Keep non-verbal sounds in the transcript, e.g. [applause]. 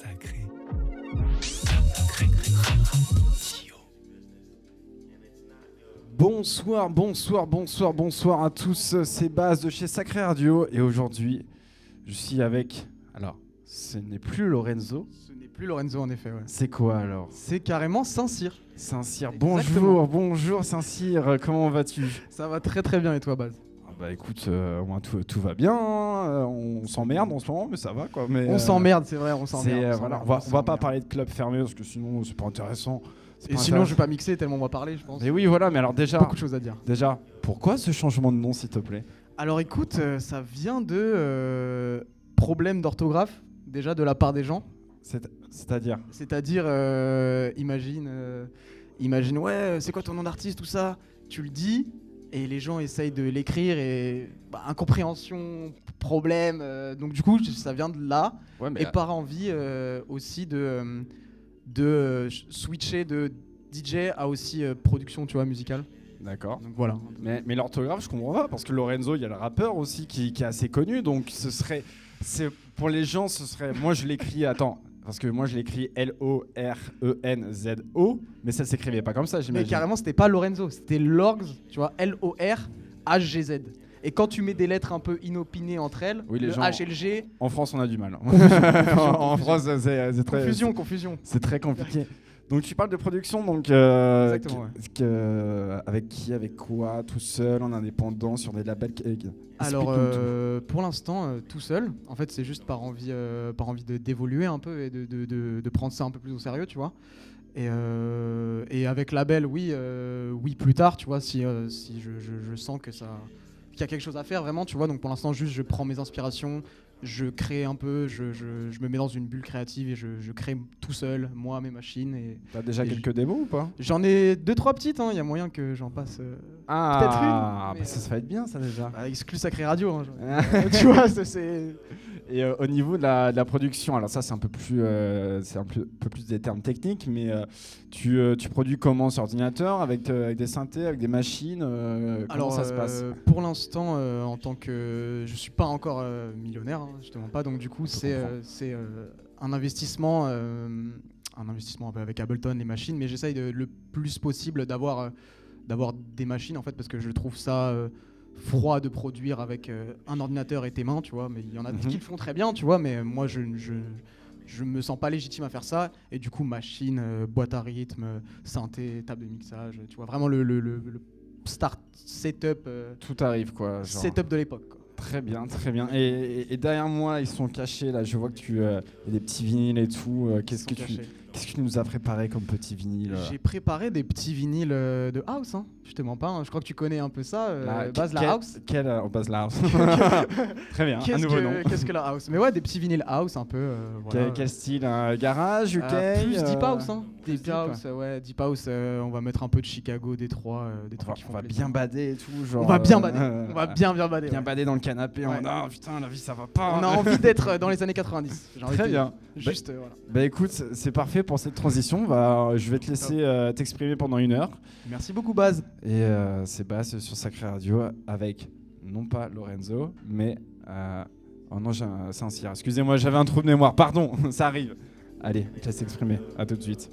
Sacré. Bonsoir, bonsoir, bonsoir, bonsoir à tous, c'est Baz de chez Sacré Radio et aujourd'hui je suis avec... Alors, ce n'est plus Lorenzo, Ce n'est plus Lorenzo en effet. ouais. c'est quoi alors? C'est carrément Saint-Cyr. Saint-Cyr, bonjour, bonjour Saint-Cyr, comment vas-tu? Ça va très très bien et toi Baz? Ah Bah écoute, euh, au moins tout, tout va bien, hein, euh, on s'emmerde en ce moment mais ça va quoi. Mais, On euh, s'emmerde, c'est vrai, on s'emmerde. euh, on voilà, s'emmerde, on va, on va pas parler de club fermé parce que sinon c'est pas intéressant. Et sinon, je vais pas mixer tellement on va parler, je pense. Mais oui voilà, mais alors déjà, Beaucoup de choses à dire. déjà, pourquoi ce changement de nom s'il te plaît? Alors écoute, euh, ça vient de euh, problèmes d'orthographe, déjà de la part des gens. C'est- C'est-à-dire? C'est-à-dire, euh, imagine, euh, imagine, ouais, euh, c'est quoi ton nom d'artiste, tout ça? Tu le dis, et les gens essayent de l'écrire, et bah, incompréhension, problème. euh, donc du coup, ça vient de là. Ouais et par envie euh, aussi de, euh, de euh, ch- switcher de DJ à aussi euh, production, tu vois, musicale. D'accord. Donc voilà. Mais, mais l'orthographe, je comprends pas, parce que Lorenzo, il y a le rappeur aussi qui, qui est assez connu, donc ce serait. c'est Pour les gens, ce serait. Moi, je l'écris. Attends, parce que moi, je l'écris E L-O-R-E-N-Z-O, mais ça s'écrivait pas comme ça, Mais j'imagine. carrément, c'était pas Lorenzo, c'était Lorgs, tu vois, L-O-R-H-G-Z. Et quand tu mets des lettres un peu inopinées entre elles, Oui, les le gens- H et le G, En France, on a du mal. confusion, en [laughs] en France, c'est très. confusion, confusion. C'est très compliqué. Donc tu parles de production, donc euh, que- que- avec qui, avec quoi, tout seul, en indépendant, sur des labels. Alors, euh, pour l'instant, euh, tout seul. En fait, c'est juste par envie, euh, par envie d'évoluer un peu et de, de- de- de prendre ça un peu plus au sérieux, tu vois. Et, euh, et avec label, oui, euh, oui, plus tard, tu vois, si, euh, si je, je- je sens que ça, qu'il y a quelque chose à faire vraiment, tu vois. Donc pour l'instant, juste, je prends mes inspirations, je crée un peu, je, je- je me mets dans une bulle créative et je, je crée tout seul, moi, mes machines. Et T'as déjà et quelques démos ou pas? J'en ai deux, trois petites. hein, Il y a moyen que j'en passe. euh, Ah, Peut-être une, mais- bah ça, ça va être bien ça déjà. bah, exclu Sacré Radio. hein, je- [laughs] tu vois, c'est. Et euh, au niveau de la, de la production, alors ça c'est un peu plus, euh, c'est un peu, peu plus des termes techniques, mais euh, tu, tu produis comment sur ordinateur, avec, avec des synthés, avec des machines, comment Alors, ça se passe? Pour l'instant, en tant que je suis pas encore millionnaire, hein, justement pas. Donc du coup, c'est c'est un investissement, un investissement avec Ableton, les machines, mais j'essaye le plus possible d'avoir d'avoir des machines en fait parce que je trouve ça froid de produire avec euh, un ordinateur et tes mains, tu vois. Mais il y en a Mhm. qui le font très bien, tu vois. Mais moi, je, je je me sens pas légitime à faire ça et du coup machine, euh, boîte à rythme, euh, synthé, table de mixage, tu vois vraiment le, le- le- le start setup euh, Tout arrive quoi. genre. setup de l'époque. Très bien, très bien. Et, et- et derrière moi, ils sont cachés là. Je vois que tu euh, y a des petits vinyles et tout. Qu'est-ce que tu. Qu'est-ce que tu nous as préparé comme petits vinyles euh J'ai préparé des petits vinyles euh, de house, hein. je te mens pas. hein. Je crois que tu connais un peu ça, euh, La- base la quel- house. Quel, euh, la house. [laughs] Très bien, un Qu'est-ce nouveau nom. que, qu'est-ce que la house? Mais ouais, des petits vinyles house un peu. euh, voilà. Quel, quel style un Garage, UK Euh, plus deep euh, house, hein. Deep house, euh, ouais, deep house. euh, on va mettre un peu de Chicago, Détroit, euh, des On va, qui on va plaisir. bien bader et tout. Genre, On va bien euh, bader. euh, [laughs] on va bien bien bader. bien ouais. bader dans le canapé. Ouais. On a, putain, la vie ça va pas. On a envie d'être euh, dans les années 90. j'ai envie Très bien. dire. Juste, euh, voilà. Bah écoute, c'est parfait pour cette transition. Je vais te laisser euh, t'exprimer pendant une heure. Merci beaucoup, Baz. Et euh, c'est Bas sur Sacré Radio avec non pas Lorenzo, mais. euh, oh non, j'ai un. Excusez-moi, j'avais un trou de mémoire. Pardon, [laughs] ça arrive. Allez, je te laisse t'exprimer. À tout de suite.